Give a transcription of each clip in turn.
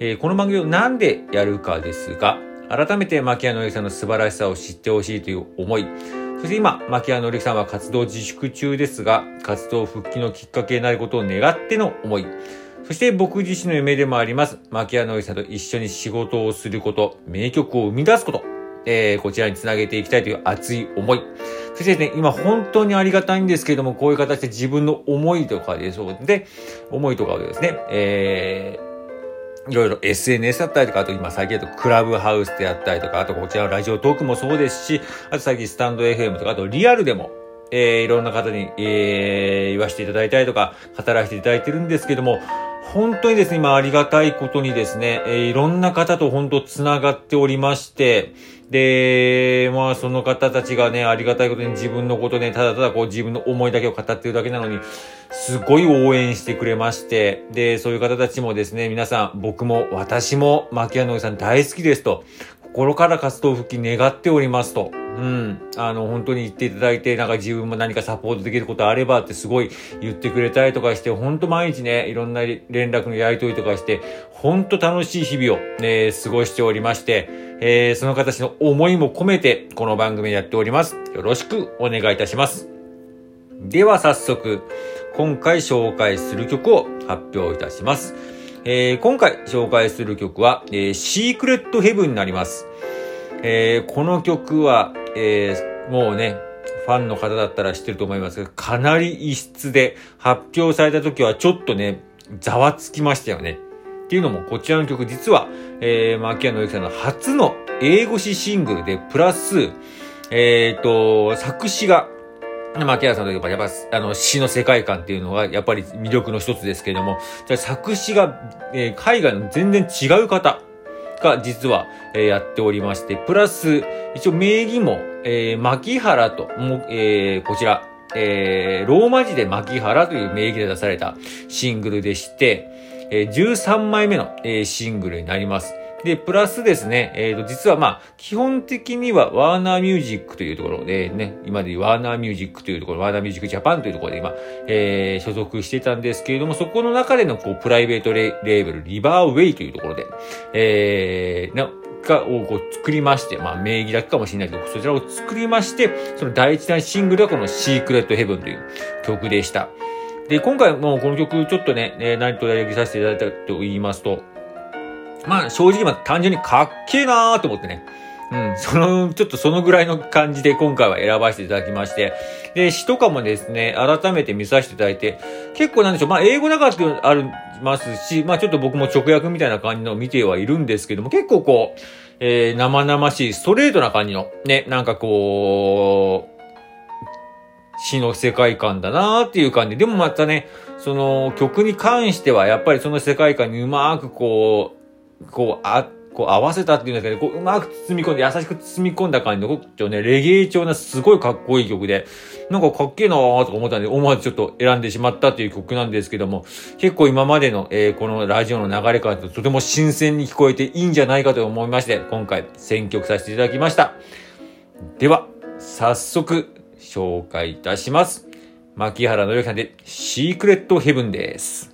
えーこの番組をなんでやるかですが、改めて牧原紀之さんの素晴らしさを知ってほしいという思い、そして今、牧原紀之さんは活動自粛中ですが、活動復帰のきっかけになることを願っての思い、そして僕自身の夢でもあります、牧原紀之さんと一緒に仕事をすること、名曲を生み出すこと、えーこちらにつなげていきたいという熱い思い。そしてですね、今本当にありがたいんですけれども、こういう形で自分の思いとかでそうで、思いとかをですね、えーいろいろ SNS だったりとか、あと今最近だとクラブハウスであったりとか、あとこちらのラジオトークもそうですし、あと最近スタンド FM とか、あとリアルでも、えーいろんな方に、えー言わせていただいたりとか、語らせていただいてるんですけども、本当にですね、今ありがたいことにですね、えーいろんな方と本当繋がっておりまして、で、まあその方たちがね、ありがたいことに自分のことね、ただただこう自分の思いだけを語ってるだけなのに、すごい応援してくれまして、で、そういう方たちもですね、皆さん、僕も私も牧野さん大好きですと、心から活動復帰願っておりますと。うん。あの、本当に言っていただいて、なんか自分も何かサポートできることあればってすごい言ってくれたりとかして、本当毎日ね、いろんな連絡のやりとりとかして、本当楽しい日々を、ね、過ごしておりまして、えーその形の思いも込めて、この番組やっております。よろしくお願いいたします。では早速、今回紹介する曲を発表いたします。えー今回紹介する曲は、えーシークレットヘブンになります。えーこの曲は、えーもうね、ファンの方だったら知ってると思いますが、かなり異質で発表された時はちょっとね、ざわつきましたよね。っていうのも、こちらの曲実は、えー、牧野由紀さんの初の英語詞シングルで、プラス、えっ、と、作詞が、牧原さんといえば、やっぱ、あの、詩の世界観っていうのが、やっぱり魅力の一つですけれども、じゃ作詞が、えー海外の全然違う方実は、えーやっておりまして、プラス、一応名義も、えー、牧原と、も、えーこちら、えーローマ字で牧原という名義で出されたシングルでして、えー13枚目の、えーシングルになります。で、プラスですね、えーと、実はまあ、基本的にはワーナーミュージックというところでね、今でワーナーミュージックというところ、ワーナーミュージックジャパンというところで今、えー所属してたんですけれども、そこの中でのこう、プライベートレレーベル、リバーウェイというところで、えー、な、が、をこう作りまして、まあ名義だけかもしれないけど、そちらを作りまして、その第一弾シングルはこのシークレットヘブンという曲でした。で、今回もうこの曲ちょっとね、えー何とやりさせていただいたと言いますと、まあ正直まあ単純にかっけえなーと思ってね。うん、その、ちょっとそのぐらいの感じで今回は選ばせていただきまして、で、詩とかもですね、改めて見させていただいて、結構なんでしょう、まあ英語だからってありますし、まあちょっと僕も直訳みたいな感じのを見てはいるんですけども、結構こう、えー、生々しい、ストレートな感じの、ね、なんかこう、詩の世界観だなーっていう感じ。でもまたね、その曲に関してはやっぱりその世界観にうまくこう、こう、あ、こう合わせたっていうんですけど、こううまく包み込んで、優しく包み込んだ感じの、ちょっとね、レゲエ調なすごいかっこいい曲で、なんかかっけえなーとか思ったんで、思わずちょっと選んでしまったという曲なんですけども、結構今までの、えーこのラジオの流れからととても新鮮に聞こえていいんじゃないかと思いまして、今回選曲させていただきました。では、早速、紹介いたします。牧原のりさんで、シークレットヘブンです。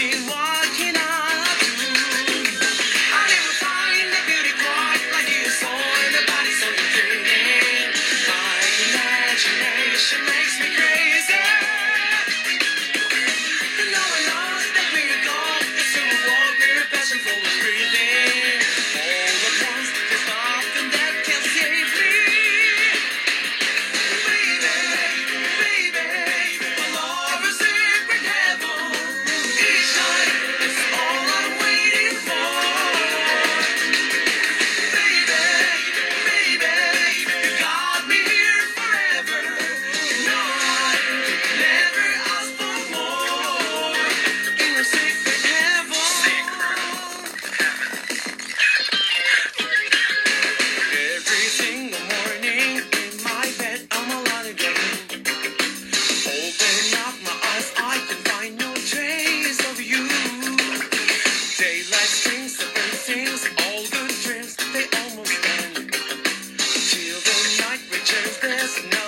change this now.